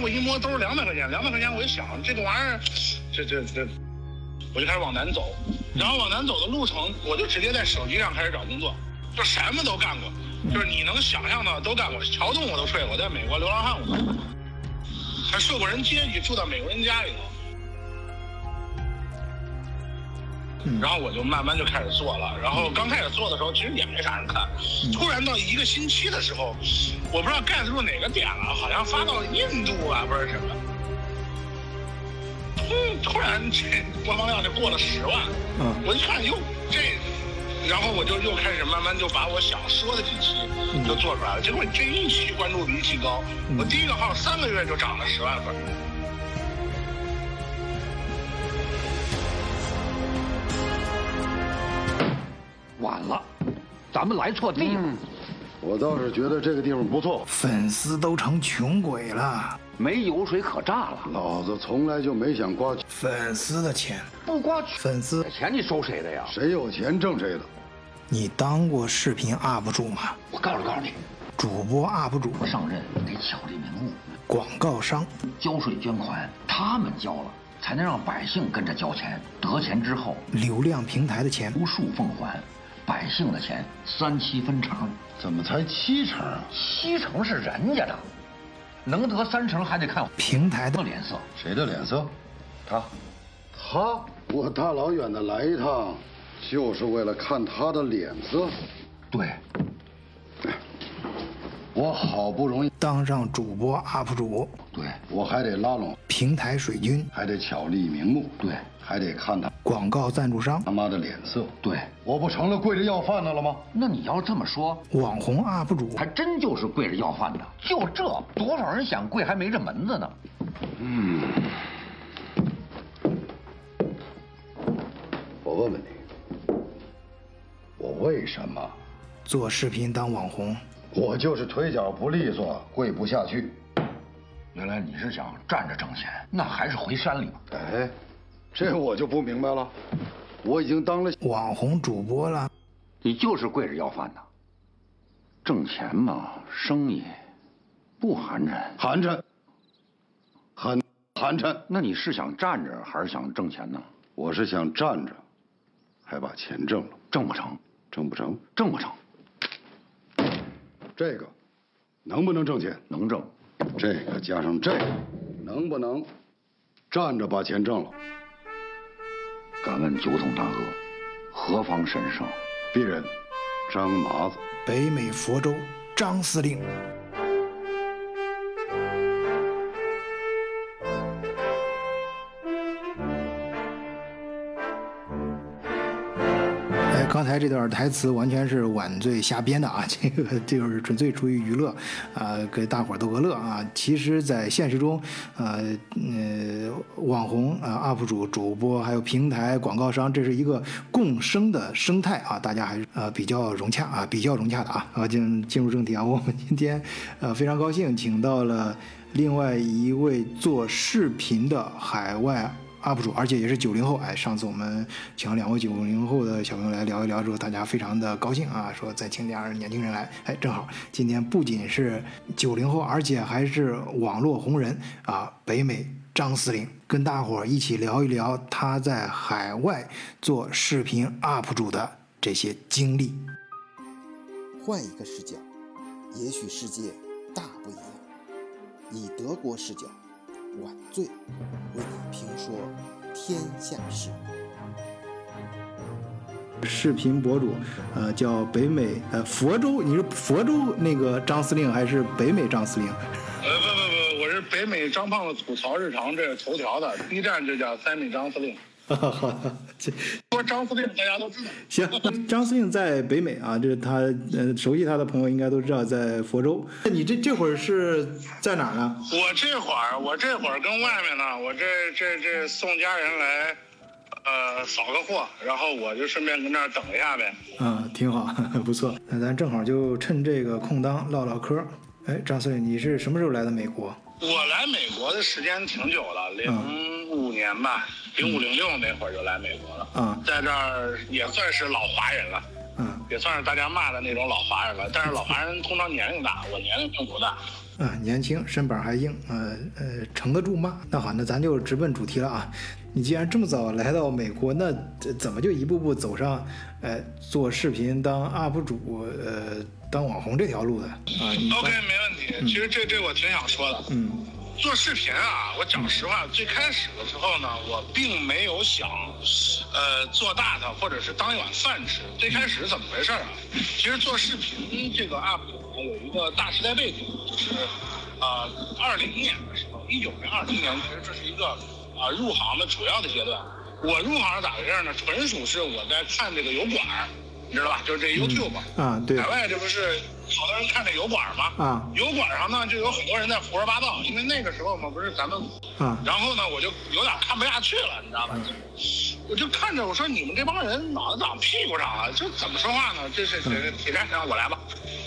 我一摸兜两百块钱，两百块钱我一想这个玩意儿，这这这，我就开始往南走，然后往南走的路程，我就直接在手机上开始找工作，就什么都干过，就是你能想象的都干过，桥洞我都睡过，在美国流浪汉我都，还受过人接济，住到美国人家里头。然后我就慢慢就开始做了，然后刚开始做的时候其实也没啥人看，突然到一个星期的时候，我不知道盖子住哪个点了，好像发到印度啊，不是什么，突突然这播放量就过了十万，嗯。我一看哟这，然后我就又开始慢慢就把我想说的几期就做出来了，结果这一期关注比一期高，我第一个号三个月就涨了十万粉。晚了，咱们来错地方。我倒是觉得这个地方不错，粉丝都成穷鬼了，没油水可榨了，老子从来就没想刮，粉丝的钱，不刮粉丝，钱你收谁的呀？谁有钱挣谁的。你当过视频 UP 主吗？我告诉告诉你，主播 UP 主，我上任得巧立名目，广告商，交税捐款他们交了，才能让百姓跟着交钱。得钱之后流量平台的钱，无数奉还，百姓的钱三七分成，怎么才七成啊？七成是人家的，能得三成还得看平台的脸色。谁的脸色？他他，我大老远的来一趟，就是为了看他的脸色。对，我好不容易，当上主播 UP 主，对我还得拉拢，平台水军，还得巧立名目，对还得看他广告赞助商，他妈的脸色。对，我不成了跪着要饭的了吗？那你要这么说，网红 UP 主，还真就是跪着要饭的。就这，多少人想跪还没这门子呢。嗯我问问你，我为什么？做视频当网红，我就是腿脚不利索，跪不下去。原来你是想站着挣钱，那还是回山里吧。哎，这我就不明白了。我已经当了，网红主播了，你就是跪着要饭的。挣钱嘛，生意不寒碜。寒碜，很寒碜。那你是想站着还是想挣钱呢？我是想站着，还把钱挣了，挣不成，挣不成？挣不成，这个能不能挣钱？能挣。这个加上这个，能不能站着把钱挣了？敢问九统大哥，何方神圣？鄙人张麻子。北美佛州张司令。刚才这段台词完全是晚醉瞎编的啊，这个就是纯粹出于娱乐啊，给大伙儿逗个乐啊。其实，在现实中，呃呃，网红啊、UP 主、主播还有平台广告商，这是一个共生的生态啊，大家还是呃比较融洽啊，比较融洽的啊。啊，进进入正题啊，我们今天呃非常高兴，请到了另外一位做视频的海外。UP 主，而且也是九零后。哎，上次我们请了两位九零后的小朋友来聊一聊之后，大家非常的高兴啊，说再请点儿年轻人来。哎，正好今天不仅是九零后，而且还是网络红人啊，北美张司令，跟大伙儿一起聊一聊他在海外做视频 UP 主的这些经历。换一个视角，也许世界大不一样。以德国视角，晚醉为你评说天下事。视频博主，呃，叫北美呃佛州，你是佛州那个张司令还是北美张司令？呃，不不不，我是北美张胖子吐槽日常，这是头条的，B 站这叫三米张司令。好的，这说张司令大家都知道。行。张司令在北美啊，这是他呃熟悉他的朋友应该都知道，在佛州。你这这会儿是在哪儿呢？我这会儿，我这会儿跟外面呢，我这这这送家人来，呃，扫个货，然后我就顺便跟那儿等一下呗。嗯，挺好，不错。那咱正好就趁这个空当唠唠嗑。哎，张司令，你是什么时候来的美国？我来美国的时间挺久了，零五年吧，零五零六那会儿就来美国了。啊在这儿也算是老华人了，嗯也算是大家骂的那种老华人了。但是老华人通常年龄大，我年龄并不大，啊，年轻，身板还硬，呃呃，撑得住骂？那好，那咱就直奔主题了啊。你既然这么早来到美国，那这怎么就一步步走上，呃，做视频当 UP 主，呃，当网红这条路的啊？OK，没问题。其实这这我挺想说的。嗯做视频啊，我讲实话，最开始的时候呢，我并没有想，呃，做大它或者是当一碗饭吃。最开始是怎么回事啊？其实做视频这个 UP 主，有一个大时代背景，就是，啊，二零年的时候，一九年、二零年，其实这是一个啊、入行的主要的阶段。我入行是咋回事呢？纯属是我在看这个油管儿，你知道吧？就是这 YouTube。啊，对海外这不是好多人看这油管吗？啊油管上呢就有很多人在胡说八道，因为那个时候嘛不是咱们，啊然后呢我就有点看不下去了，你知道吧？我就看着我说你们这帮人脑子长屁股上了，这怎么说话呢？这是这铁站上我来吧。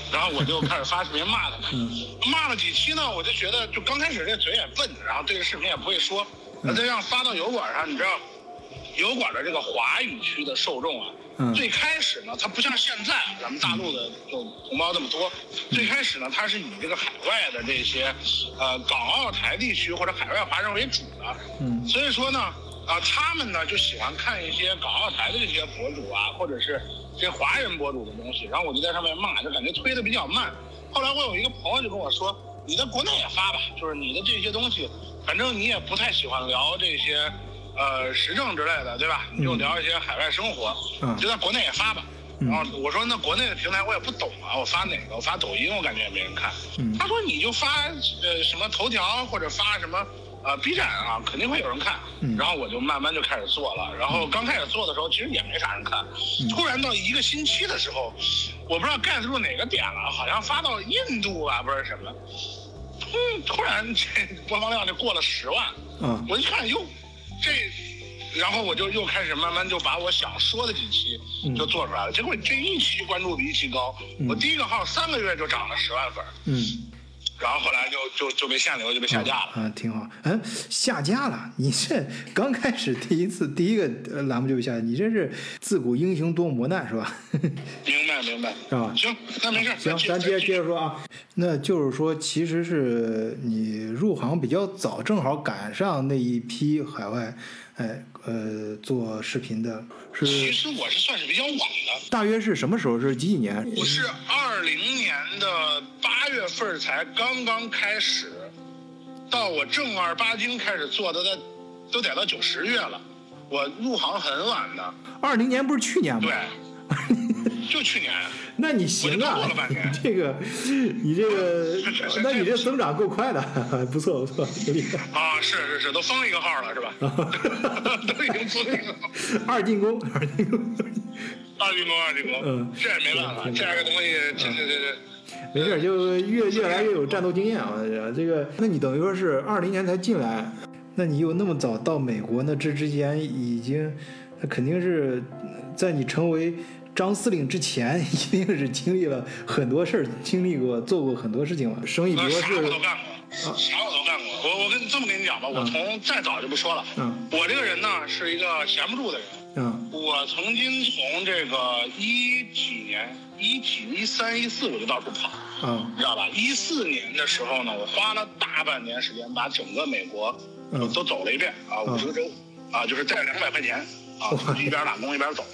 然后我就开始发视频骂他们，骂了几期呢，我就觉得就刚开始这嘴也笨，然后对着视频也不会说，那这样发到油管上，你知道，油管的这个华语区的受众啊，嗯。最开始呢，它不像现在咱们大陆的就同胞这么多，最开始呢，它是以这个海外的这些，呃，港澳台地区或者海外华人为主的，嗯。所以说呢，啊、他们呢就喜欢看一些港澳台的这些博主啊，或者是这些华人博主的东西，然后我就在上面骂，就感觉推的比较慢。后来我有一个朋友就跟我说，你在国内也发吧，就是你的这些东西，反正你也不太喜欢聊这些，呃，时政之类的，对吧？你就聊一些海外生活，就在国内也发吧。然后我说那国内的平台我也不懂啊，我发哪个？我发抖音，我感觉也没人看。嗯他说你就发呃什么头条或者发什么呃 B 站啊，肯定会有人看。嗯然后我就慢慢就开始做了。然后刚开始做的时候，其实也没啥人看。嗯突然到一个星期的时候，我不知道 get 住哪个点了，好像发到印度啊，不知道什么。突突然这 播放量就过了十万。嗯我一看，哟，这，然后我就又开始慢慢就把我想说的几期嗯就做出来了。结果这一期关注比一期高，我第一个号三个月就涨了十万粉，嗯。然后后来就就就被限流，就被下架了。啊，挺好。嗯，下架了。你这刚开始第一次第一个呃栏目就被下架，你这是自古英雄多磨难是吧？明 白明白，是吧行，那没事，行，咱接着接着说啊。那就是说，其实是你入行比较早，正好赶上那一批海外，哎呃做视频的是，其实我是算是比较晚的，大约是什么时候？是几几年？我是二零年的八月份才刚刚开始，到我正儿八经开始做的，都都得到九十月了。我入行很晚的，二零年不是去年吗？对，就去年。那你行啊了半，年你这个，你这个 那你这增长够快的，不错不错，挺厉害。啊，是是是，都封一个号了是吧？都已经封一个号。二进攻，二进攻，二进攻，二进攻，嗯这也没办法，这个东西，这这这这，没事儿，就越越来越有战斗经验啊。这个，那你等于说是二零年才进来，那你又那么早到美国，那这之间已经，那肯定是在你成为张司令之前，一定是经历了很多事儿，经历过做过很多事情了。生意，比呃啥如说是我都干过，啥我都干过。我我跟你这么跟你讲吧，我从再早就不说了，嗯我这个人呢是一个闲不住的人。嗯我曾经从这个一几年，一几一三一四我就到处跑，嗯你知道吧？一四年的时候呢，我花了大半年时间把整个美国都走了一遍啊，嗯五十个州啊，就是带两百块钱啊，一边打工一边走。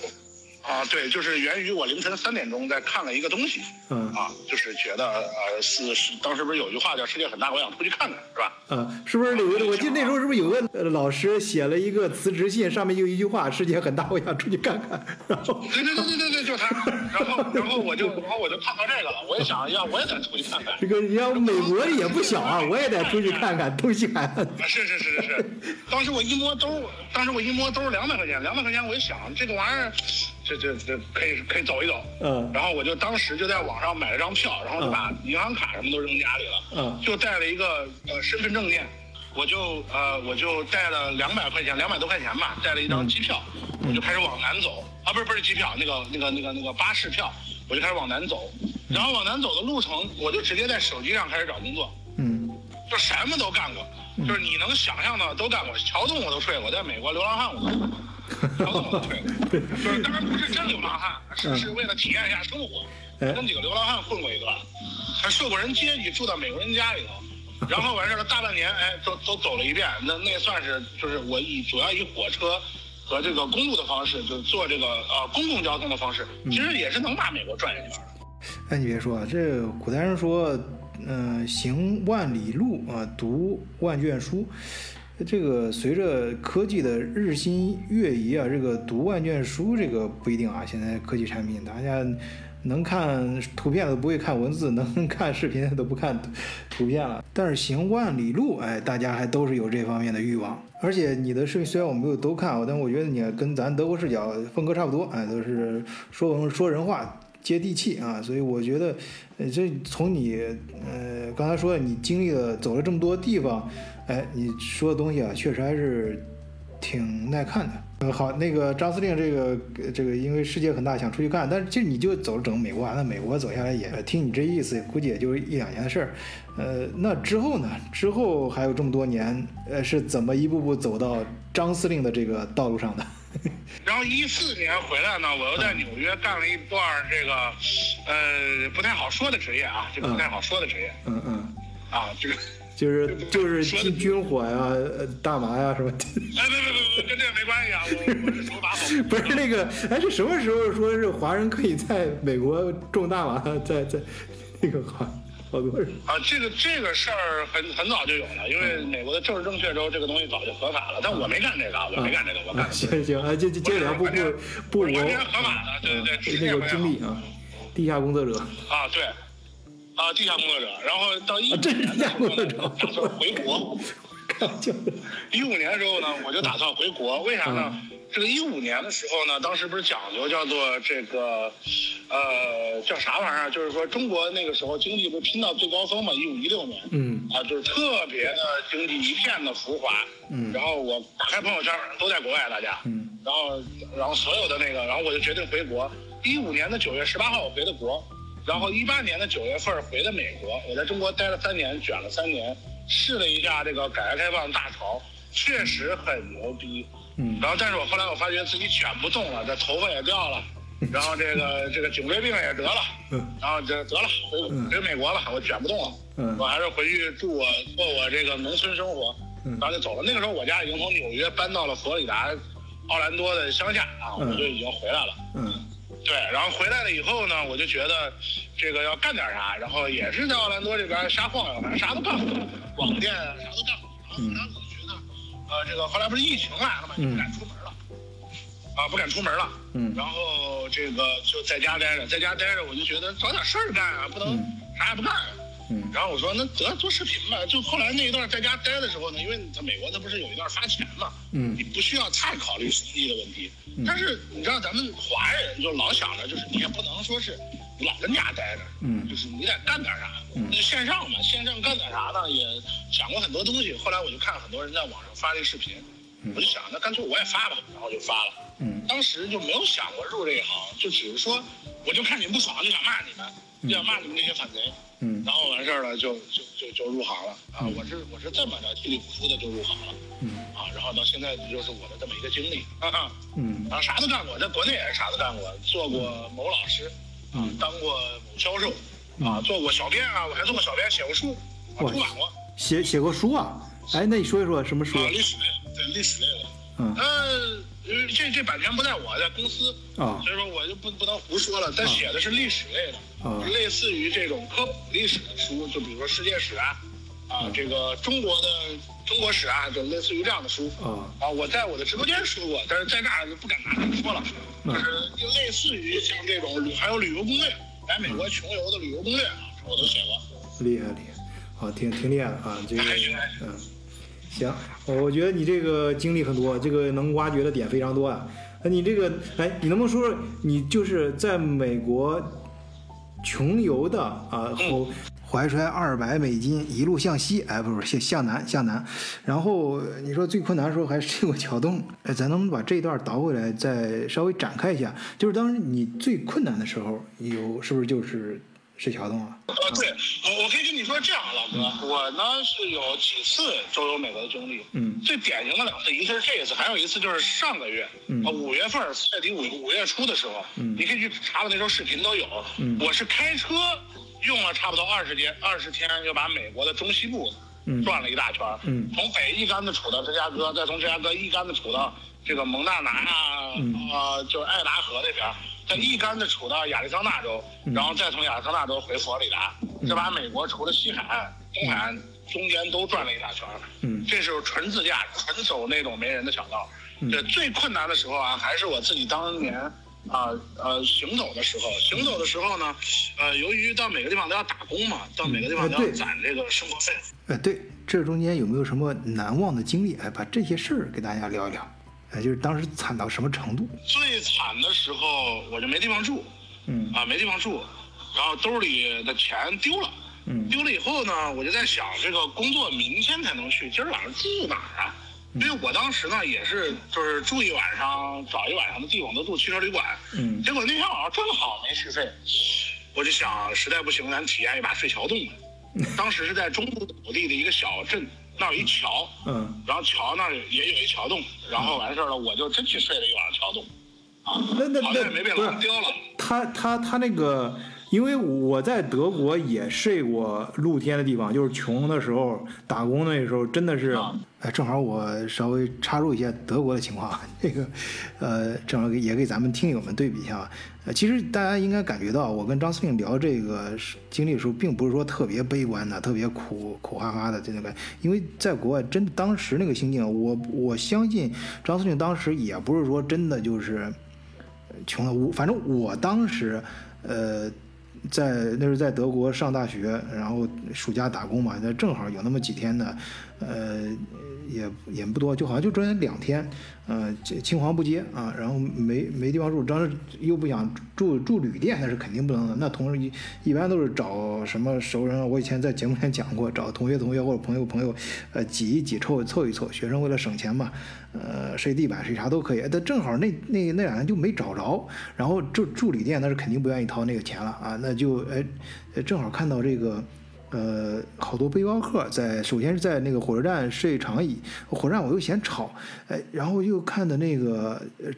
啊，对，就是源于我凌晨三点钟在看了一个东西，嗯啊，就是觉得呃是是，当时不是有句话叫“世界很大，我想出去看看”，是吧？嗯，是不是有个？我记得那时候是不是有个呃老师写了一个辞职信，上面就一句话：“世界很大，我想出去看看。”然后对对对对对对，就他。然后然后我就然后我就看到这个了，我也想要，我也得出去看看。这个你要美国也不小啊，我也得出去看看东西海岸。啊是是是是是，当时我一摸兜，当时我一摸兜两百块钱，两百块钱我一想，这个玩意儿，这这这可以可以走一走。嗯然后我就当时就在网上买了张票，然后就把银行卡什么都扔家里了。嗯就带了一个呃身份证件，我就呃我就带了两百块钱，两百多块钱吧，带了一张机票，我就开始往南走。啊，不是不是机票，那个那个那个那个巴士票，我就开始往南走。然后往南走的路程，我就直接在手机上开始找工作。嗯就什么都干过，就是你能想象的都干过，桥洞我都睡过，在美国流浪汉我都睡过，桥洞我都睡过，就是当然不是真流浪汉，是是为了体验一下生活。哎跟几个流浪汉混过一段，还受过人接济，住到美国人家里头，然后完事儿了，大半年，哎，都都走了一遍，那那算是就是我以主要以火车和这个公路的方式，就坐这个呃公共交通的方式，其实也是能把美国转一圈的。哎，你别说啊，这古代人说，嗯、行万里路啊，读万卷书。这个随着科技的日新月异啊，这个读万卷书这个不一定啊。现在科技产品，大家能看图片的不会看文字，能看视频的都不看图片了。但是行万里路，哎，大家还都是有这方面的欲望。而且你的视频虽然我没有都看，但我觉得你跟咱德国视角风格差不多，哎，都是说文说人话。接地气啊，所以我觉得，呃，这从你呃刚才说，你经历了走了这么多地方，哎，你说的东西啊，确实还是挺耐看的。呃，好，那个张司令，这个呃这个因为世界很大，想出去干，但是其实你就走整个美国啊，那美国走下来也听你这意思，估计也就一两年的事儿。呃，那之后呢？之后还有这么多年，呃，是怎么一步步走到张司令的这个道路上的？然后一四年回来呢，我又在纽约干了一段这个，呃，不太好说的职业啊，这个不太好说的职业嗯嗯，啊，这个，就是就是军军火呀、呃大麻呀什么的。哎，别别别别，跟这个没关系啊，我我是手把好。不是那个，哎，是什么时候说是华人可以在美国种大麻，在在那个好好多人啊，这个这个事儿很很早就有了，因为美国的政治正确之后，这个东西早就合法了。但我没干这个，我没干这个，我干啊，行行啊，接接接着聊不不不我合法的，对对对，那个经历啊，地下工作者啊，对，啊，地下工作者，然后到一五年的时候地下工作呢，者打算回国。一五年的时候呢，我就打算回国，为啥呢？这个一五年的时候呢，当时不是讲究叫做这个，呃，叫啥玩意儿？就是说中国那个时候经济不是拼到最高峰嘛，一五一六年，嗯啊，就是特别的经济一片的浮华，嗯然后我打开朋友圈都在国外，大家，嗯然后然后所有的那个，然后我就决定回国。一五年的九月十八号我回的国，然后一八年的九月份回的美国。我在中国待了三年，卷了三年，试了一下这个改革开放大潮，确实很牛逼。嗯然后，但是我后来我发觉自己卷不动了，这头发也掉了，然后这个 这个颈椎病也得了，嗯然后这得了，回回美国了，我卷不动了，嗯我还是回去住我过我这个农村生活，嗯然后就走了。那个时候我家已经从纽约搬到了佛罗里达奥兰多的乡下啊，我嗯就已经回来了。嗯对，然后回来了以后呢，我就觉得这个要干点啥，然后也是在奥兰多这边瞎晃悠，反正啥都干过，网店啊啥都干过。然后后来我就觉得，呃，这个后来不是疫情来了嘛，就不敢出门了，啊，不敢出门了。嗯然后这个就在家待着，在家待着，我就觉得找点事儿干啊，不能啥也不干。嗯然后我说那得做视频吧。就后来那一段在家待的时候呢，因为在美国它不是有一段发钱嘛，嗯你不需要太考虑生意的问题。但是你知道咱们华人就老想着，就是你也不能说是老跟家待着，嗯就是你得干点啥。嗯那就线上嘛，线上干点啥呢？也想过很多东西。后来我就看很多人在网上发这个视频，我就想那干脆我也发吧，然后就发了。嗯当时就没有想过入这一行，就只是说，我就看你们不爽就想骂你们，就想骂你们这些反贼。嗯。然后完事儿了就就就就入行了。啊！我是我是这么着稀里糊涂的就入行了。嗯。啊！然后到现在就是我的这么一个经历，哈哈。嗯。然后啥都干过，在国内也是啥都干过，做过某老师，啊，当过某销售，啊，做过小编啊，我还做过小编，写过书，啊，出版过，写写过书啊？哎，那你说一说什么书啊，历史类的，对历史类的，嗯。这这版权不在我，在公司，啊。所以说我就不不能胡说了。他写的是历史类的，啊。类似于这种科普历史的书，就比如说世界史啊，啊，这个中国的中国史啊，就类似于这样的书。啊。啊，我在我的直播间说过，但是在那儿就不敢拿出来说了，嗯。就是就类似于像这种旅，还有旅游攻略，来美国穷游的旅游攻略啊，我都写过。厉害厉害，好，挺挺厉害的啊，这个嗯，行，我觉得你这个经历很多，这个能挖掘的点非常多啊。那你这个，哎，你能不能说说你就是在美国穷游的啊？后怀揣二百美金一路向西，哎，不是向向南向南，然后你说最困难的时候还是过桥洞，哎，咱能不能把这一段倒回来，再稍微展开一下？就是当时你最困难的时候，有是不是就是睡桥洞啊？呃，对，我我可以跟你说这样，老哥，我呢是有几次周游美国的经历，嗯。最典型的两次，一次是这一次，还有一次就是上个月，嗯呃五月份儿四月底五五月初的时候，嗯。你可以去查我那时候视频都有，嗯。我是开车用了差不多二十天，二十天就把美国的中西部嗯。转了一大圈儿，嗯。从北一竿子杵到芝加哥，再从芝加哥一竿子杵到这个蒙大拿啊，嗯。呃，就是爱达荷那边儿，再一竿子杵到亚利桑那州，嗯然后再从亚利桑那州回佛罗里达，这把美国除了西海岸、东海岸中间都转了一大圈儿。嗯这是纯自驾，纯走那种没人的小道。这最困难的时候啊，还是我自己当年啊呃行走的时候。行走的时候呢，呃，由于到每个地方都要打工嘛，到每个地方都要攒这个生活费。呃，对，这中间有没有什么难忘的经历？哎，把这些事儿给大家聊一聊。哎，就是当时惨到什么程度？最惨的时候，我就没地方住，嗯啊，没地方住，然后兜里的钱丢了。嗯丢了以后呢，我就在想，这个工作明天才能去，今儿晚上住哪儿啊？因为我当时呢也是就是住一晚上，找一晚上的地方都住汽车旅馆。嗯结果那天晚上正好没续费，我就想实在不行，咱体验一把睡桥洞吧。当时是在中部土地的一个小镇，那儿有一桥，嗯，然后桥那儿也有一桥洞，然后完事儿了，我就真去睡了一晚上桥洞，啊，那那好像也没被狼叼了。他他他那个，因为我在德国也睡过露天的地方，就是穷的时候打工那时候，真的是啊，哎，正好我稍微插入一下德国的情况，这个，呃，正好给也给咱们听友们对比一下。呃，其实大家应该感觉到，我跟张司令聊这个经历的时候，并不是说特别悲观的、特别苦苦哈哈的这种感觉，因为在国外，真的当时那个心境，我我相信张司令当时也不是说真的就是。穷的，我反正我当时，呃，在那是在德国上大学，然后暑假打工嘛，那正好有那么几天呢，呃，也也不多，就好像就中间两天，呃，青黄不接啊，然后没没地方住，当时又不想住住旅店，那是肯定不能的。那同时一一般都是找什么熟人，我以前在节目里讲过，找同学同学或者朋友朋友，呃，挤一挤凑凑一凑。学生为了省钱嘛，呃，睡地板睡啥都可以。但正好那那那两天就没找着，然后住住旅店那是肯定不愿意掏那个钱了啊，那就哎，正好看到这个。呃，好多背包客在，首先是在那个火车站睡长椅，火车站我又嫌吵，哎，然后又看的那个，呃，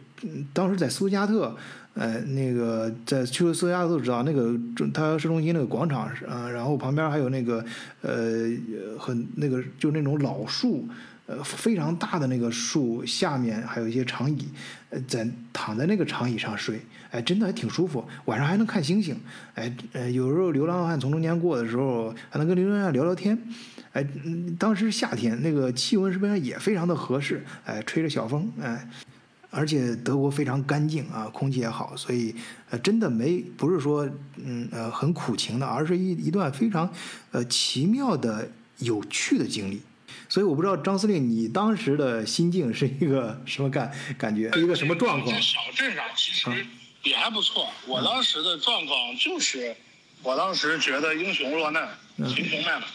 当时在苏加特，呃，那个在去苏加特都知道那个中它市中心那个广场，啊、然后旁边还有那个，呃，很那个就那种老树，呃，非常大的那个树下面还有一些长椅，呃，在躺在那个长椅上睡，哎，真的还挺舒服，晚上还能看星星，哎，呃，有时候流浪汉从中间过的时候，还能跟流浪汉聊聊天，哎，嗯当时夏天那个气温是不是也非常的合适，哎，吹着小风，哎。而且德国非常干净啊，空气也好，所以呃，真的没不是说嗯呃很苦情的，而是一一段非常呃奇妙的有趣的经历。所以我不知道张司令，你当时的心境是一个什么感感觉，是一个什么状况这？小镇上其实也还不错。我当时的状况就是，我当时觉得英雄落难，秦琼卖马，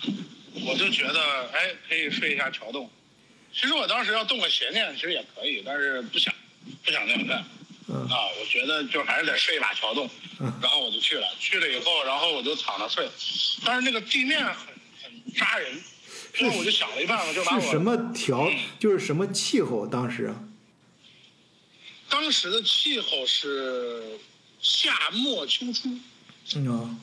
我就觉得哎，可以睡一下桥洞。其实我当时要动个邪念，其实也可以，但是不想，不想那样干。嗯啊，我觉得就还是得睡一把桥洞，然后我就去了。去了以后，然后我就躺着睡，但是那个地面很很扎人，所以我就想了一办法，就把我是什么调？就是什么气候？当时啊当时的气候是夏末秋初，嗯啊，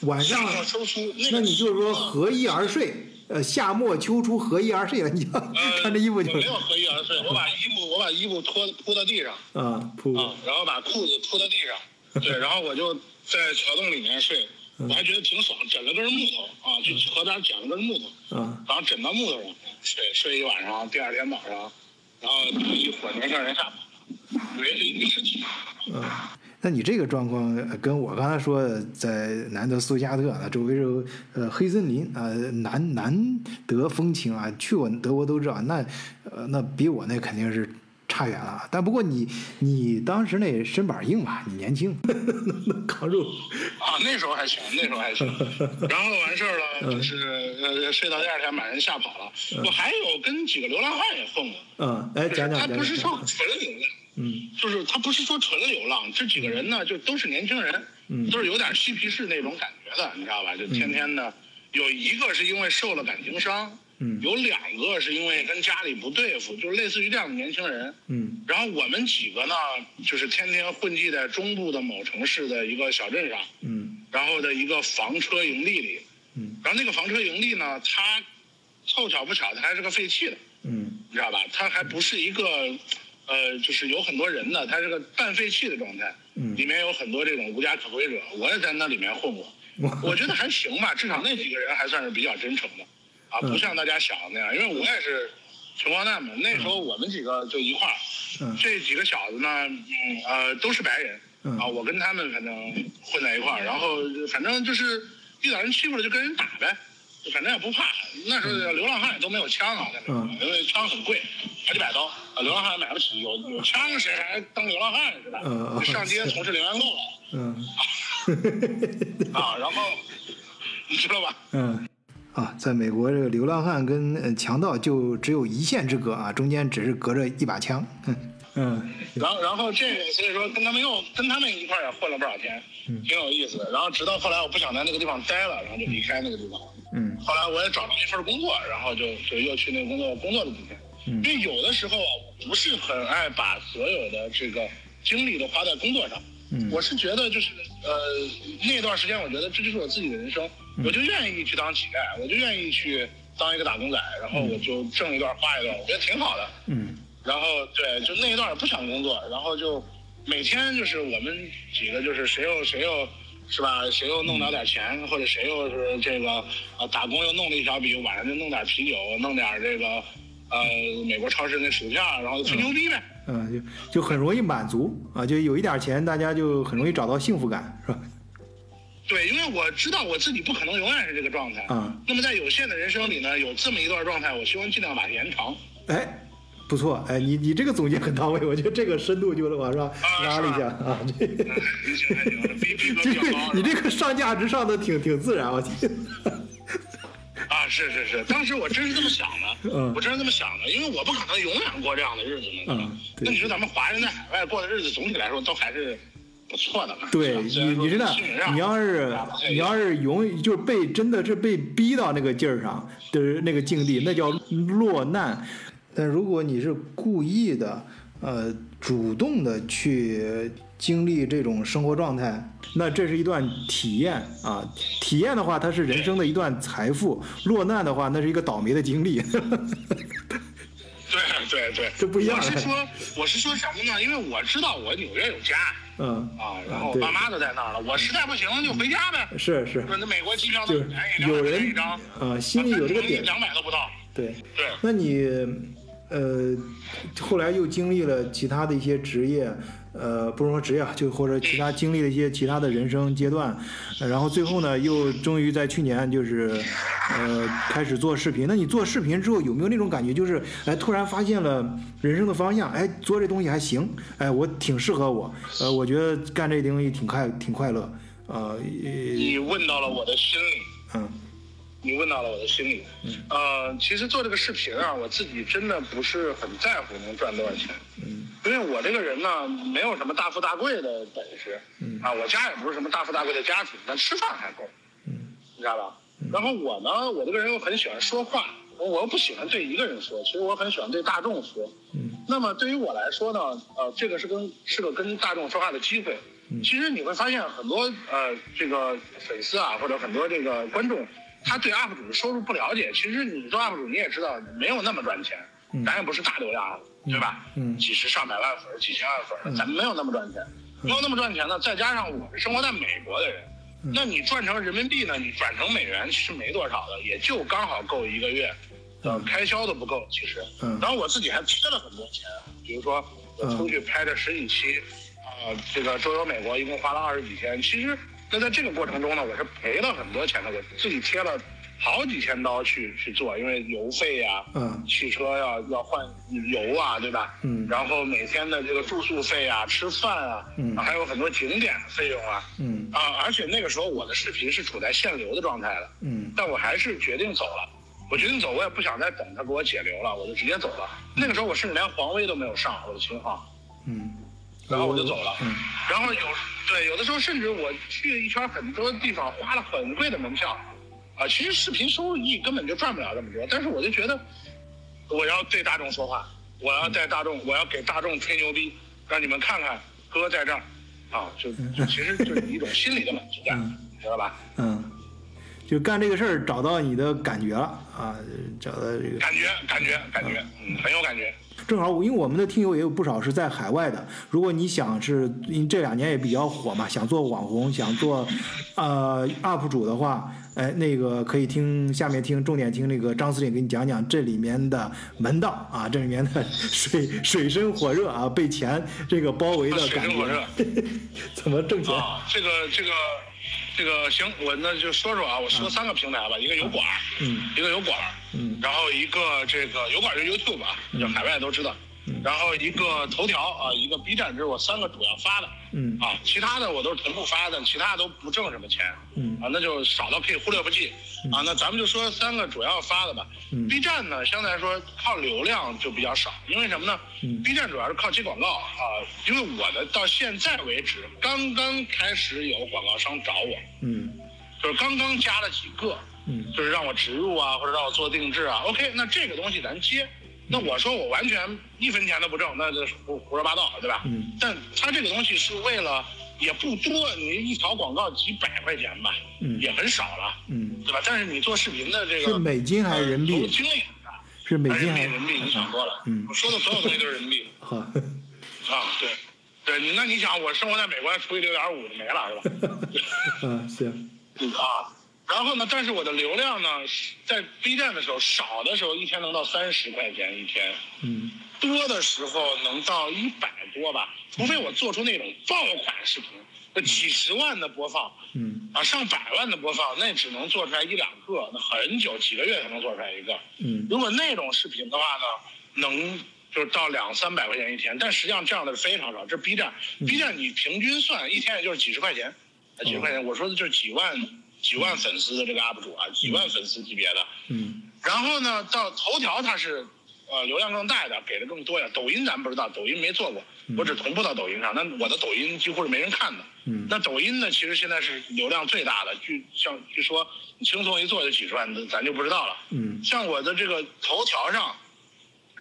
晚上。夏末秋初，那你就是说合衣而睡，呃，夏末秋初合衣而睡了，你就呃穿着衣服没有合衣而睡，我把衣服 我把衣服脱铺到地上。啊铺。啊，然后把裤子铺到地上，对，然后我就在桥洞里面睡，我还觉得挺爽，枕了根木头啊，去河边捡了根木头，啊然后枕到木头上睡睡一晚上，第二天早上，然后一火车让人吓跑了，以为是一个尸体。嗯。那你这个状况跟我刚才说，在南德苏加特那，周围是呃黑森林啊、南南德风情啊，去过德国都知道，那呃那比我那肯定是差远了。但不过你你当时那身板硬吧，你年轻，能 扛住。啊，那时候还行，那时候还行。然后完事儿了，就是呃睡到第二天把人吓跑了。我还有跟几个流浪汉也混过，嗯，哎讲讲他不是说。纯流浪，嗯就是他不是说纯流浪，这几个人呢就都是年轻人，嗯都是有点嬉皮士那种感觉的，你知道吧？就天天的，有一个是因为受了感情伤，嗯。有两个是因为跟家里不对付，就是类似于这样的年轻人。嗯。然后我们几个呢，就是天天混迹在中部的某城市的一个小镇上，嗯。然后的一个房车营地里，嗯。然后那个房车营地呢，它凑巧不巧，它还是个废弃的，嗯。你知道吧？它还不是一个，呃，就是有很多人的，它是个半废弃的状态，嗯。里面有很多这种无家可归者，我也在那里面混过，我觉得还行吧，至少那几个人还算是比较真诚的，啊，嗯。不像大家想的那样，因为我也是穷光蛋嘛，那时候我们几个就一块儿，嗯。这几个小子呢，嗯呃，都是白人，嗯。啊，我跟他们反正混在一块儿，然后反正就是遇到人欺负了就跟人打呗，反正也不怕。那时候流浪汉也都没有枪啊，因为枪很贵，好几百刀，啊，流浪汉买不起，有有枪谁还当流浪汉是吧？嗯？嗯就上街从事流浪购了嗯。啊，然后你知道吧？嗯。啊，在美国，这个流浪汉跟呃强盗就只有一线之隔啊，中间只是隔着一把枪。嗯嗯然后，然后这个，所以说跟他们又跟他们一块儿也混了不少天，嗯挺有意思的。然后直到后来我不想在那个地方待了，然后就离开那个地方。嗯后来我也找到一份工作，然后就就又去那个工作工作了几天。嗯因为有的时候啊，我不是很爱把所有的这个精力都花在工作上。嗯我是觉得就是呃那段时间，我觉得这就是我自己的人生，我就愿意去当乞丐，我就愿意去当一个打工仔，然后我就挣一段花一段，我觉得挺好的。嗯然后对，就那一段儿不想工作，然后就每天就是我们几个就是谁又谁又是吧，谁又弄到点钱，或者谁又是这个呃打工又弄了一小笔，晚上就弄点啤酒，弄点这个呃美国超市那薯片，然后吹牛逼呗。嗯，就就很容易满足啊，就有一点钱，大家就很容易找到幸福感，是吧？对，因为我知道我自己不可能永远是这个状态。啊那么在有限的人生里呢，有这么一段状态，我希望尽量把它延长。哎，不错，哎，你你这个总结很到位，我觉得这个深度就往上拉了一下啊，这嗯，还行行，逼逼格这个比较高。你这个上价值上的挺挺自然，我听。啊，是是是，当时我真是这么想的，嗯我真是这么想的，因为我不可能永远过这样的日子嘛。嗯那你说咱们华人在海外过的日子，总体来说都还是不错的嘛。对你，你真的，你要是你要是永就是被真的是被逼到那个劲儿上的那个境地，那叫落难。但如果你是故意的，呃，主动的去经历这种生活状态，那这是一段体验啊。体验的话，它是人生的一段财富；落难的话，那是一个倒霉的经历。对 对对，这不一样我是说，我是说什么呢？因为我知道我纽约有家嗯啊，然后我爸妈都在那儿了，我实在不行就回家呗。是是，那美国机票那就是么便宜，有人一张，啊，心里有这个点。两百都不到。对，对，那你呃后来又经历了其他的一些职业，呃，不是说职业啊，就或者其他经历了一些其他的人生阶段，呃然后最后呢，又终于在去年就是呃开始做视频。那你做视频之后有没有那种感觉，就是哎突然发现了人生的方向，哎做这东西还行，哎我挺适合我，呃我觉得干这东西挺快挺快乐，呃你问到了我的心里。嗯你问到了我的心里，呃，其实做这个视频啊，我自己真的不是很在乎能赚多少钱，嗯因为我这个人呢，没有什么大富大贵的本事，嗯啊，我家也不是什么大富大贵的家庭，但吃饭还够，嗯你知道吧？然后我呢，我这个人又很喜欢说话，我又不喜欢对一个人说，其实我很喜欢对大众说。嗯那么对于我来说呢，呃，这个是跟是个跟大众说话的机会。其实你会发现很多呃这个粉丝啊，或者很多这个观众，他对 UP 主的收入不了解。其实你做 UP 主，你也知道没有那么赚钱，咱也不是大流量，对吧？嗯几十上百万粉，几千万粉，咱没有那么赚钱。没有那么赚钱呢，再加上我是生活在美国的人，那你赚成人民币呢？你转成美元其实没多少的，也就刚好够一个月，呃，开销都不够其实。嗯然后我自己还贴了很多钱，比如说我出去拍了十几期，啊、这个周游美国一共花了二十几天。其实那在这个过程中呢，我是赔了很多钱的，我自己贴了好几千刀去去做，因为油费呀、嗯汽车要要换油啊，对吧？嗯然后每天的这个住宿费啊、吃饭啊，嗯还有很多景点的费用啊，嗯啊，而且那个时候我的视频是处在限流的状态的，嗯但我还是决定走了。我决定走，我也不想再等他给我解流了，我就直接走了。那个时候我甚至连黄威都没有上我的新号，嗯然后我就走了。嗯然后有对有的时候甚至我去了一圈很多地方，花了很贵的门票，啊，其实视频收入益根本就赚不了这么多，但是我就觉得我要对大众说话，我要带大众，我要给大众吹牛逼，让你们看看哥在这儿，啊，就就其实就是一种心理的满足感，嗯知道吧？嗯，就干这个事儿找到你的感觉了啊，找到这个感觉感觉感觉，嗯，很有感觉。正好，因为我们的听友也有不少是在海外的。如果你想是，因为这两年也比较火嘛，想做网红，想做呃 UP 主的话，哎，那个可以听下面听，重点听那个张司令给你讲讲这里面的门道啊，这里面的 水水深火热啊，被钱这个包围的水感深火热觉，怎么挣钱？啊，这个这个这个行，我那就说说啊，我说三个平台吧，一个油管一个油管然后一个这个油管儿就是 YouTube 啊，就海外都知道，嗯。然后一个头条啊，一个 B 站，这是我三个主要发的，嗯。啊，其他的我都是同步发的，其他都不挣什么钱，嗯。啊，那就少到可以忽略不计，啊，那咱们就说三个主要发的吧。嗯。B 站呢，相对来说靠流量就比较少，因为什么呢、嗯。B 站主要是靠接广告啊，因为我的到现在为止刚刚开始有广告商找我，嗯。就是刚刚加了几个，嗯。就是让我植入啊，或者让我做定制啊。OK，那这个东西咱接。那我说我完全一分钱都不挣，那就是胡胡说八道，对吧？嗯。但他这个东西是为了也不多，你一条广告几百块钱吧，嗯也很少了，嗯，对吧？但是你做视频的这个是美金还是人民币是美金还是人民币，你想多了。嗯我说的所有东西都是人民币 好，啊，对，对，你那你想我生活在美国除以六点五就没了，是吧？嗯 行，啊，然后呢，但是我的流量呢，在 B 站的时候少的时候一天能到三十块钱一天，嗯多的时候能到一百多吧，除非我做出那种爆款视频，那几十万的播放嗯啊，上百万的播放，那只能做出来一两个，那很久几个月才能做出来一个。嗯如果那种视频的话呢，能就是到两三百块钱一天，但实际上这样的非常少。这 B 站，B 站你平均算一天也就是几十块钱，呃几十块钱。我说的就是几万几万粉丝的这个 UP 主啊，几万粉丝级别的。嗯然后呢，到头条它是呃流量更大的，给的更多呀。抖音咱不知道，抖音没做过，我只同步到抖音上。那我的抖音几乎是没人看的。嗯那抖音呢，其实现在是流量最大的，据像据说你轻松一做就几十万，咱就不知道了。嗯像我的这个头条上，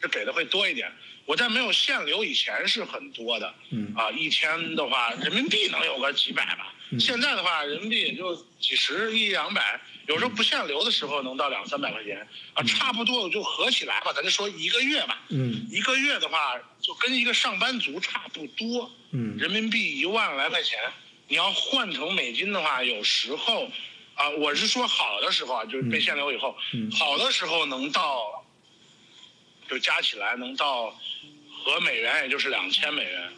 这给的会多一点。我在没有限流以前是很多的，嗯啊，一天的话人民币能有个几百吧，嗯现在的话人民币也就几十一两百，有时候不限流的时候能到两三百块钱，啊，差不多就合起来吧，咱就说一个月吧，嗯。一个月的话就跟一个上班族差不多，嗯。人民币一万来块钱，你要换成美金的话，有时候，啊、我是说好的时候啊，就是被限流以后，嗯。好的时候能到，就加起来能到合美元也就是两千美元，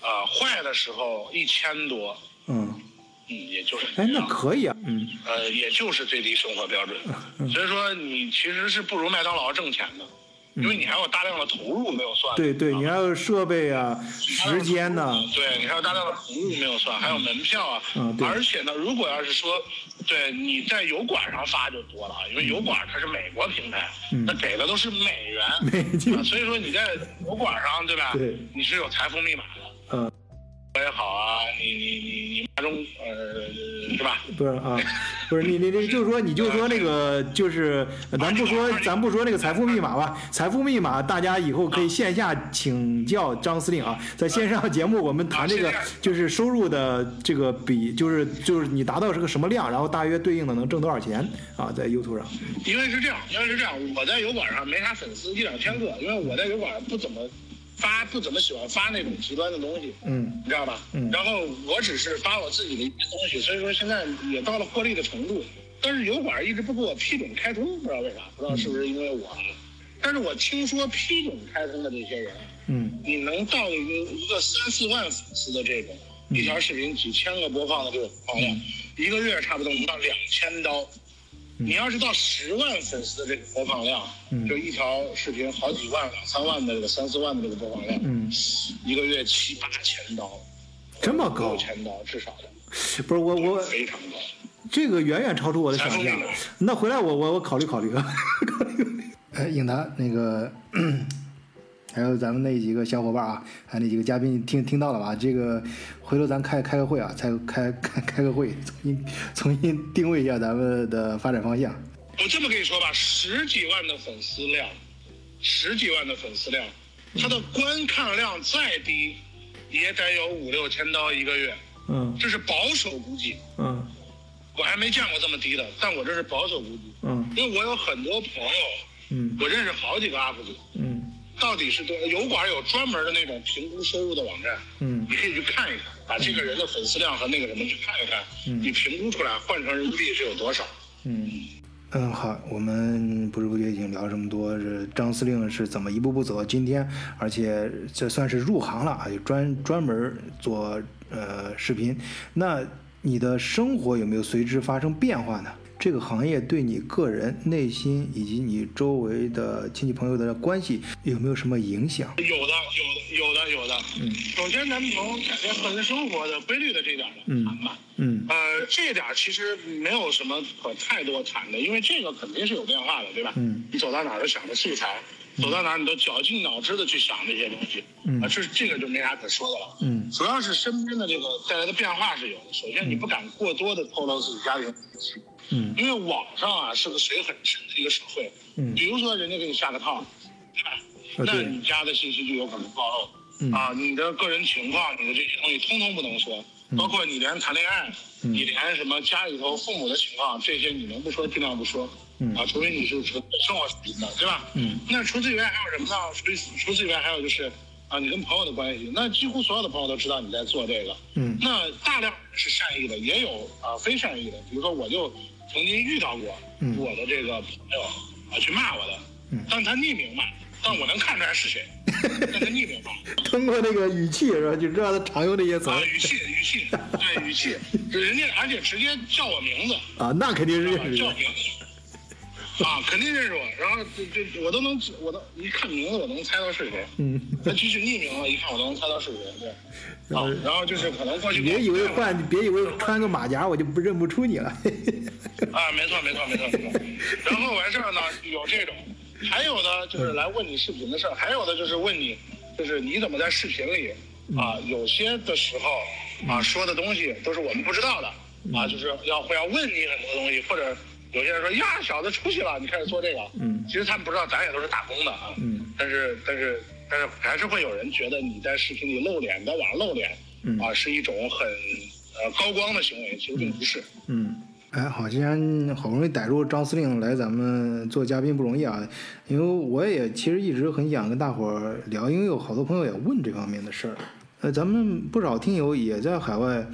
啊、坏的时候一千多，嗯，嗯，也就是哎，那可以啊，嗯呃，也就是最低生活标准，所以说你其实是不如麦当劳挣钱的，因为你还有大量的投入没有算，对对，啊你还有设备啊，时间呐，对你还有大量的投入没有算，还有门票啊。而且呢，如果要是说，对你在油管上发就多了啊，因为油管它是美国平台，嗯那给的都是美元，美金啊所以说你在油管上，对吧？对你是有财富密码的。嗯。我也好啊，你你你你妈中呃是吧？不是啊，不是你你你就是说你就说那个 就是咱不说咱不说那个财富密码吧，财富密码大家以后可以线下请教张司令啊，在线上节目我们谈这个就是收入的这个比就是就是你达到是个什么量，然后大约对应的能挣多少钱啊，在 YouTube 上，因为是这样，因为是这样，我在油管上没啥粉丝，一两千个，因为我在油管上不怎么发，不怎么喜欢发那种极端的东西，嗯你知道吧？嗯然后我只是发我自己的一些东西，所以说现在也到了获利的程度。但是油管一直不给我批准开通，不知道为啥，不知道是不是因为我啊。但是我听说批准开通的这些人啊，嗯你能到一个一个三四万粉丝的这种，一条视频几千个播放的这种播放量，一个月差不多能到两千刀。你要是到十万粉丝的这个播放量，嗯。就一条视频好几万、两三万的这个三四万的这个播放量，嗯，一个月七八千刀，这么高？六，千刀至少。的，不是我我非常高。这个远远超出我的想象，那回来我我我考虑考虑啊，考虑考虑。哎，颖达那个。还有咱们那几个小伙伴啊，还有那几个嘉宾听听到了吧？这个回头咱开开个会啊，再开开开个会，重新重新定位一下咱们的发展方向。我这么跟你说吧，十几万的粉丝量，十几万的粉丝量，它的观看量再低，也得有五六千刀一个月，嗯这是保守估计。嗯我还没见过这么低的，但我这是保守估计，嗯因为我有很多朋友，嗯我认识好几个 UP 主，嗯到底是多油管有专门的那种评估收入的网站，嗯你可以去看一看，把这个人的粉丝量和那个什么去看一看，嗯你评估出来换成人民币是有多少。嗯嗯，好，我们不知不觉已经聊这么多，这张司令是怎么一步步走到今天，而且这算是入行了啊，就专专门做呃视频。那你的生活有没有随之发生变化呢？这个行业对你个人内心以及你周围的亲戚朋友的关系有没有什么影响？有的，有的，有的，有的。嗯首先咱们从改变个人生活的规律的这点来谈吧。嗯呃，这点其实没有什么可太多谈的，因为这个肯定是有变化的，对吧？嗯你走到哪儿都想着素材，走到哪儿你都绞尽脑汁的去想这些东西。嗯啊，这这个就没啥可说的了。嗯主要是身边的这个带来的变化是有的。首先，你不敢过多的透露自己家庭信息，嗯因为网上啊是个水很深的一个社会。嗯比如说人家给你下个套，对吧？那你家的信息就有可能暴露。嗯啊，你的个人情况，你的这些东西通通不能说，包括你连谈恋爱，嗯你连什么家里头父母的情况，这些你能不说尽量不说。嗯啊，除非你是纯生活视频的，对吧？嗯。那除此以外还有什么呢？除除此以外还有就是啊，你跟朋友的关系，那几乎所有的朋友都知道你在做这个。嗯那大量是善意的，也有啊非善意的。比如说，我就曾经遇到过嗯。我的这个朋友啊去骂我的，嗯。但他匿名骂，但我能看出来是谁，但他匿名骂。通过那个语气是吧，就知道他常用那些词啊，语气语气，对语气，就 人家而且直接叫我名字，啊，那肯定是啊认识。叫名字。啊，肯定认识我，然后这这我都能，我都一看名字我能猜到是谁。嗯，那即使匿名了，一看我都能猜到是谁。对，啊，然后就是可能过去别以为换，别以为穿个马甲我就不认不出你了。啊，没错没错没错没错。然后完事儿呢，有这种，还有呢就是来问你视频的事儿，还有的就是问你，就是你怎么在视频里啊，有些的时候啊说的东西都是我们不知道的啊，就是要会要问你很多东西，或者有些人说呀小子出息了，你开始做这个，嗯。其实他们不知道咱也都是打工的啊，嗯，但是但是但是还是会有人觉得你在视频里露脸，你在网上露脸，嗯。啊是一种很呃高光的行为，其实并不是。嗯，哎，好，既然好不容易逮住张司令来咱们做嘉宾不容易啊，因为我也其实一直很想跟大伙儿聊，因为有好多朋友也问这方面的事儿。呃，咱们不少听友也在海外，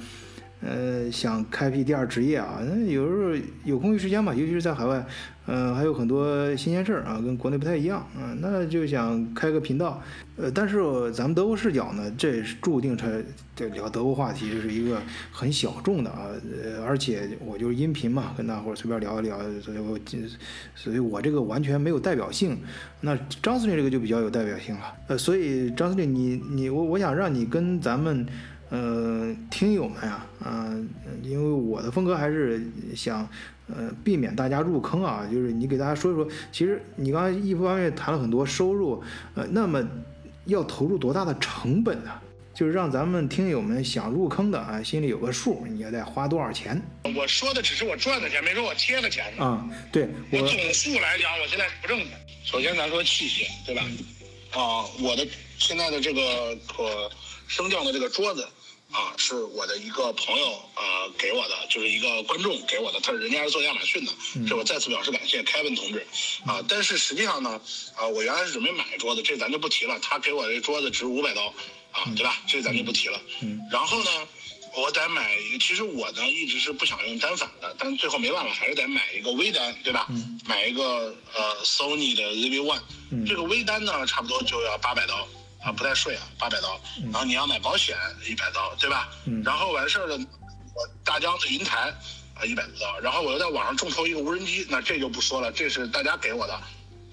呃，想开辟第二职业啊。那有时候有空余时间嘛，尤其是在海外，呃，还有很多新鲜事儿啊，跟国内不太一样啊、那就想开个频道。呃，但是咱们德国视角呢，这是注定它这聊德国话题就是一个很小众的啊，呃，而且我就是音频嘛，跟大伙儿随便聊一聊，所以我所以我这个完全没有代表性。那张司令这个就比较有代表性了，呃，所以张司令你你我我想让你跟咱们呃听友们呀、啊，因为我的风格还是想呃避免大家入坑啊，就是你给大家说一说，其实你刚才一方面谈了很多收入，呃，那么要投入多大的成本呢？就是让咱们听友们想入坑的啊，心里有个数，你要得花多少钱我说的只是我赚的钱，没说我贴的钱呢。啊？对我我总数来讲，我现在是不挣钱。首先咱说器械，对吧？啊，我的现在的这个可升降的这个桌子啊，是我的一个朋友啊给我的，就是一个观众给我的，他人家是做亚马逊的，这我再次表示感谢，Kevin 同志啊。但是实际上呢，啊，我原来是准备买桌子，这咱就不提了。他给我这桌子值五百刀啊，对吧？这咱就不提了。嗯然后呢，我得买一个，其实我呢一直是不想用单反的，但最后没办法，还是得买一个微单，对吧？嗯买一个呃 Sony 的 ZV One，、嗯这个微单呢差不多就要八百刀啊，不带税啊，八百刀。然后你要买保险一百刀，对吧？嗯然后完事儿了，我大疆的云台啊一百多刀，然后我又在网上众筹一个无人机，那这就不说了，这是大家给我的，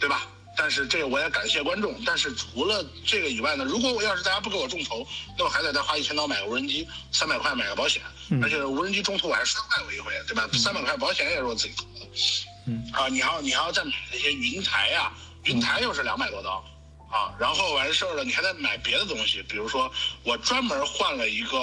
对吧？但是这个我也感谢观众。但是除了这个以外呢，如果我要是大家不给我众筹，那我还得再花一千刀买个无人机，三百块买个保险，嗯而且无人机中途我还摔坏过一回，对吧？三百块保险也是我自己投的。嗯啊，你还要你还要再买那些云台呀、云台又是两百多刀，啊，然后完事儿了，你还得买别的东西，比如说我专门换了一个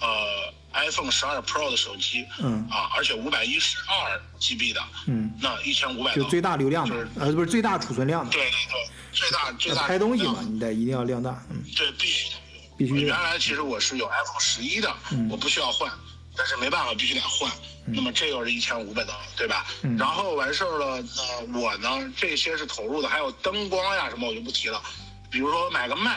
呃 iPhone 十二 Pro 的手机，嗯啊，而且五百一十二 GB 的，嗯，那一千五百就最大流量的就是，呃，不是最大储存量的。对对对，最大最大拍东西嘛，你得一定要量大，嗯，对，必须得必须得原来其实我是有 iPhone 十一的，嗯我不需要换，但是没办法，必须得换。那么这又是一千五百刀，对吧？嗯然后完事儿了，呃，我呢这些是投入的，还有灯光呀什么我就不提了。比如说我买个麦，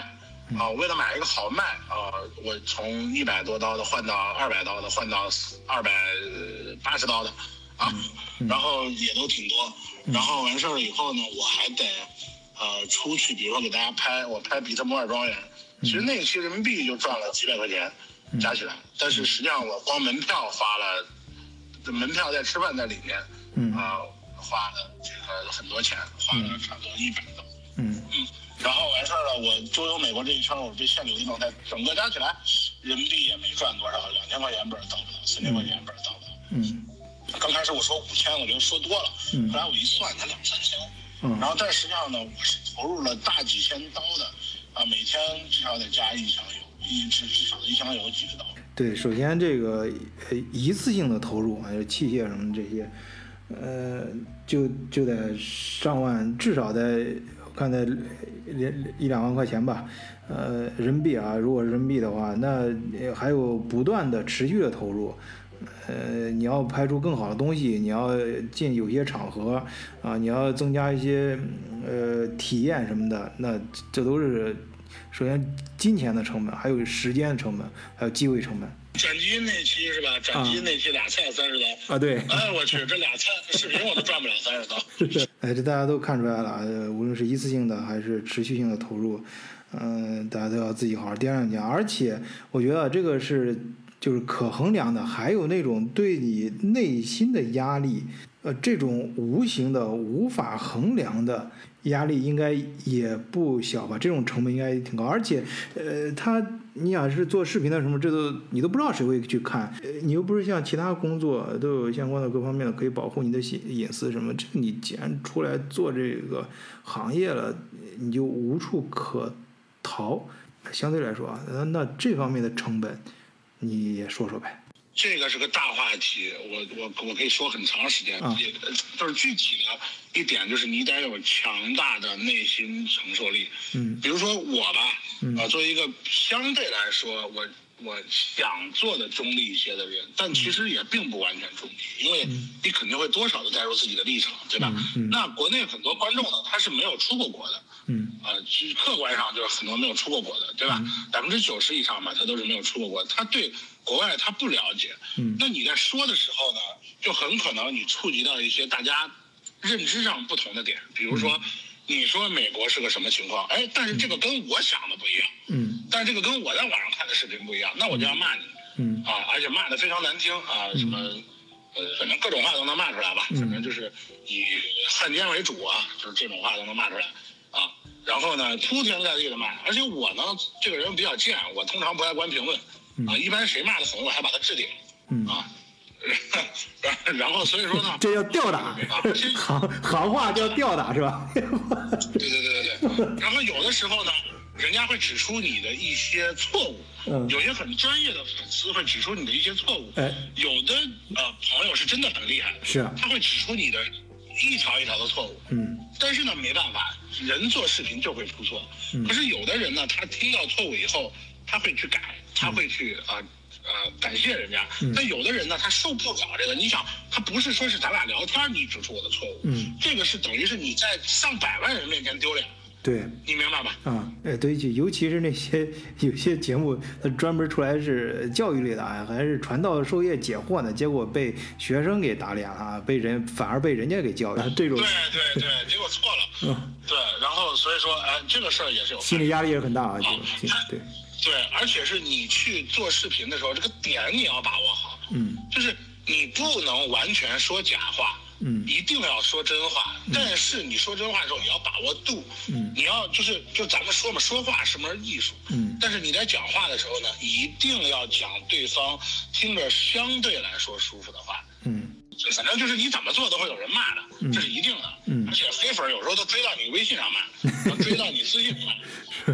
啊，为了买一个好麦啊，我从一百多刀的换到二百刀的，换到二百八十刀的，啊，然后也都挺多。然后完事儿了以后呢，我还得呃出去，比如说给大家拍，我拍比特摩尔庄园，其实那期人民币就赚了几百块钱，加起来。但是实际上我光门票花了，这门票在吃饭在里面，嗯啊、花了这个很多钱，花了差不多一百刀。嗯嗯，然后完事儿了，我周游美国这一圈，我被限流的状态，整个加起来人民币也没赚多少，两千块钱本儿到不到，三千块钱本儿到不到。嗯刚开始我说五千，我觉得说多了，嗯后来我一算才两三千，嗯然后但实际上呢，我是投入了大几千刀的，啊，每天至少得加一箱油，一至至少一箱油几十刀。对，首先这个呃一次性的投入，还有器械什么这些，呃，就就得上万，至少得我看得两一两万块钱吧。呃，人民币啊，如果是人民币的话，那还有不断的持续的投入。呃，你要拍出更好的东西，你要进有些场合啊，你要增加一些呃体验什么的，那这都是首先金钱的成本，还有时间的成本，还有机会成本转基因那期是吧？转基因那期俩菜三十刀。啊。对，哎，我去，这俩菜视频我都赚不了三十刀。哎，这大家都看出来了，呃，无论是一次性的还是持续性的投入，嗯、大家都要自己好好掂量掂量。而且，我觉得这个是就是可衡量的，还有那种对你内心的压力，呃，这种无形的、无法衡量的压力，应该也不小吧？这种成本应该挺高，而且，呃，他你想是做视频的什么，这都你都不知道谁会去看，你又不是像其他工作都有相关的各方面的可以保护你的隐隐私什么，这你既然出来做这个行业了，你就无处可逃。相对来说啊，呃那这方面的成本，你也说说呗。这个是个大话题，我我我可以说很长时间，啊也就是具体的一点就是你得有强大的内心承受力。嗯。比如说我吧，嗯。呃，作为一个相对来说我我想做的中立一些的人，但其实也并不完全中立，因为你肯定会多少的带入自己的立场，对吧？那国内很多观众呢，他是没有出过国的，嗯。啊，其实客观上就是很多没有出过国的，对吧？百分之九十以上吧，他都是没有出过国，他对国外他不了解。嗯那你在说的时候呢，就很可能你触及到一些大家认知上不同的点，比如说，你说美国是个什么情况？哎，但是这个跟我想的不一样，嗯但是这个跟我在网上看的视频不一样，那我就要骂你嗯啊，而且骂的非常难听啊，什么。呃，反正各种话都能骂出来吧，嗯反正就是以汉奸为主啊，就是这种话都能骂出来啊。然后呢，铺天盖地的骂，而且我呢，这个人比较贱，我通常不爱关评论啊，一般谁骂的狠，我还把他置顶嗯，啊。然然后所以说呢，这叫吊打，行行话叫吊打是吧？对对对对对。然后有的时候呢，人家会指出你的一些错误，嗯有些很专业的粉丝会指出你的一些错误，哎有的呃朋友是真的很厉害，是啊，他会指出你的一条一条的错误，嗯但是呢，没办法，人做视频就会出错。嗯可是有的人呢，他听到错误以后，他会去改，他会去啊呃感谢人家。嗯但有的人呢，他受不了这个。你想，他不是说是咱俩聊天你指出我的错误，嗯，这个是等于是你在上百万人面前丢脸，对。你明白吧？啊，哎，对，就尤其是那些有些节目，它专门出来是教育类的啊，还是传道授业解惑呢，结果被学生给打脸了啊，被人反而被人家给教育，这种对对对，结果错了。嗯对，然后所以说，哎，这个事儿也是有心理压力也很大啊，对，对，而且是你去做视频的时候，这个点你要把握好。嗯就是你不能完全说假话，嗯一定要说真话。但是你说真话的时候，你要把握度，嗯你要就是就咱们说嘛，说话是门艺术，嗯但是你在讲话的时候呢，一定要讲对方听着相对来说舒服的话。嗯反正就是你怎么做都会有人骂的，这是一定的。嗯而且黑粉有时候都追到你微信上骂，追到你私信上骂。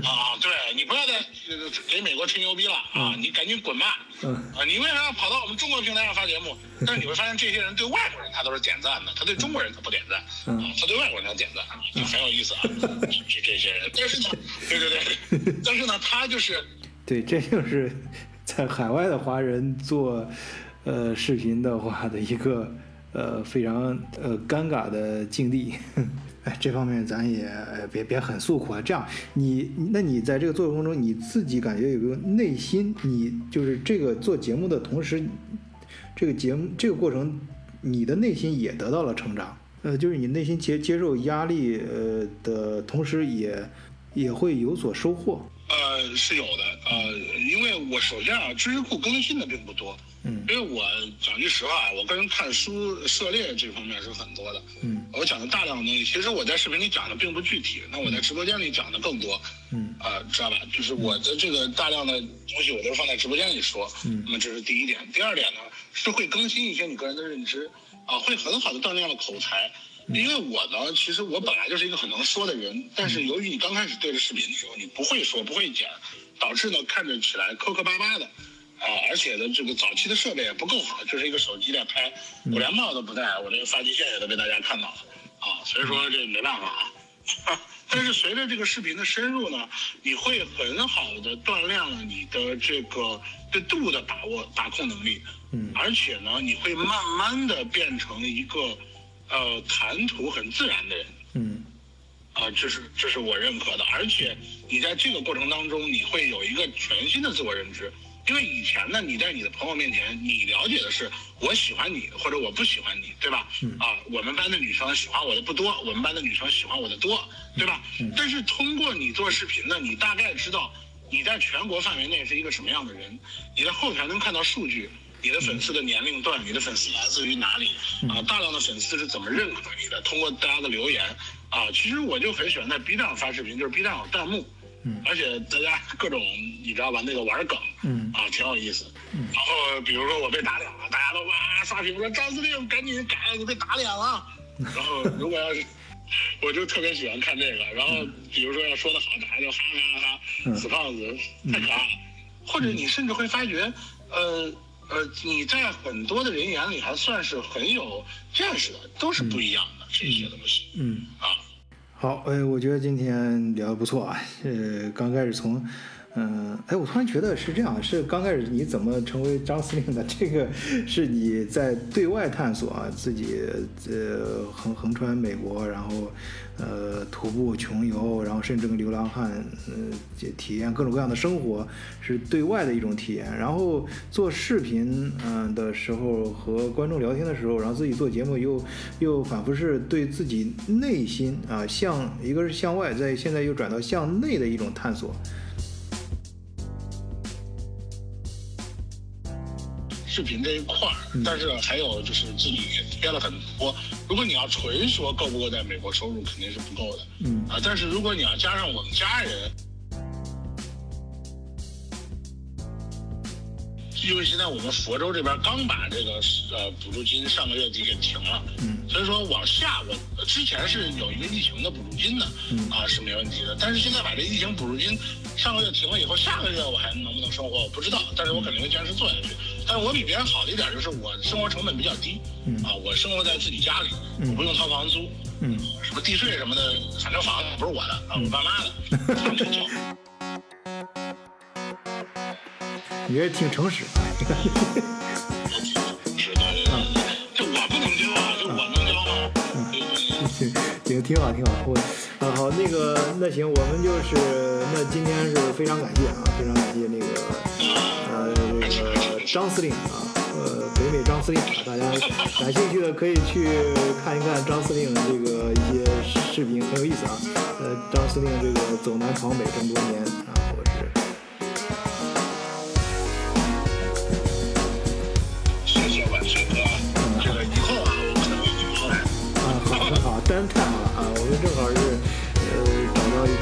啊，对你不要再呃给美国吹牛逼了啊，你赶紧滚吧。嗯啊，你为啥要跑到我们中国平台上发节目？但是你会发现，这些人对外国人他都是点赞的，他对中国人他不点赞，嗯啊，他对外国人他点赞，就很有意思啊，这这些人。但是呢，对对对，但是呢，他就是对，这就是在海外的华人做呃视频的话的一个呃非常呃尴尬的境地。哎，这方面咱也呃别别很诉苦啊。这样，你那你在这个做过程中，你自己感觉有没有内心，你就是这个做节目的同时，这个节目这个过程，你的内心也得到了成长。呃，就是你内心接接受压力呃的同时也，也会有所收获。呃，是有的，呃，因为我首先啊，知识库更新的并不多，嗯因为我讲句实话，我个人看书涉猎这方面是很多的，嗯我讲的大量的东西，其实我在视频里讲的并不具体，那我在直播间里讲的更多，嗯啊、知道吧？就是我的这个大量的东西，我都是放在直播间里说，嗯那么这是第一点，第二点呢，是会更新一些你个人的认知，啊、会很好的锻炼了口才。因为我呢，其实我本来就是一个很能说的人，但是由于你刚开始对着视频的时候，你不会说，不会剪，导致呢看着起来磕磕巴巴的，啊、而且呢这个早期的设备也不够好，就是一个手机在拍，我连帽都不戴，我这个发际线也都被大家看到了，啊，所以说这没办法啊。但是随着这个视频的深入呢，你会很好的锻炼了你的这个对度的把握、把控能力，嗯而且呢，你会慢慢的变成一个呃谈吐很自然的人。嗯啊、这是这是我认可的，而且你在这个过程当中，你会有一个全新的自我认知。因为以前呢，你在你的朋友面前，你了解的是我喜欢你或者我不喜欢你，对吧？啊，我们班的女生喜欢我的不多，我们班的女生喜欢我的多，对吧？但是通过你做视频呢，你大概知道你在全国范围内是一个什么样的人，你在后台能看到数据。你的粉丝的年龄段，你的粉丝来自于哪里？啊，大量的粉丝是怎么认可你的？通过大家的留言，啊，其实我就很喜欢在 B 站上发视频，就是 B 站有弹幕，嗯而且大家 各种你知道吧，那个玩梗，嗯啊，挺有意思。然后比如说我被打脸了，大家都哇刷屏说张司令赶紧改，你被打脸了。然后如果要是，我就特别喜欢看这个。然后比如说要说的好，大家就哈哈哈嗯哈，死胖子太可爱了。或者你甚至会发觉，呃呃，你在很多的人眼里还算是很有见识的，都是不一样的这些东西嗯。啊。好，哎，我觉得今天聊的不错啊。呃，刚开始从，嗯、哎，我突然觉得是这样，是刚开始你怎么成为张司令的？这个是你在对外探索啊，自己呃横横穿美国，然后呃徒步穷游，然后甚至跟流浪汉呃体验各种各样的生活，是对外的一种体验。然后做视频嗯、的时候和观众聊天的时候，然后自己做节目又又反复是对自己内心啊向一个是向外，在现在又转到向内的一种探索。视频这一块儿，但是还有就是自己也贴了很多。如果你要纯说够不够在美国收入，肯定是不够的。嗯啊，但是如果你要加上我们家人，因为现在我们佛州这边刚把这个呃补助金上个月底给停了，嗯所以说往下我之前是有一个疫情的补助金的，嗯啊是没问题的。但是现在把这疫情补助金上个月停了以后，下个月我还能不能生活我不知道，但是我肯定会坚持做下去。但是我比别人好的一点就是我生活成本比较低，嗯啊，我生活在自己家里，嗯我不用掏房租，嗯什么地税什么的，反正房子不是我的啊，我爸妈的，他们去交。你这挺诚实 的，这我不能交啊，这我能交吗？挺好，挺好。好，那个，那行，我们就是，那今天是非常感谢啊，非常感谢那个，呃，这个张司令啊，呃，北美张司令啊，大家感兴趣的可以去看一看张司令这个一些视频，很有意思啊。呃，张司令这个走南闯北这么多年啊，我是。谢谢晚水哥，这个以后啊，我可能会好来。啊，好，很好，真太好了啊！我们正好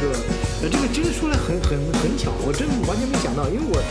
个，呃，这个真的说来很很很巧，我真完全没想到，因为我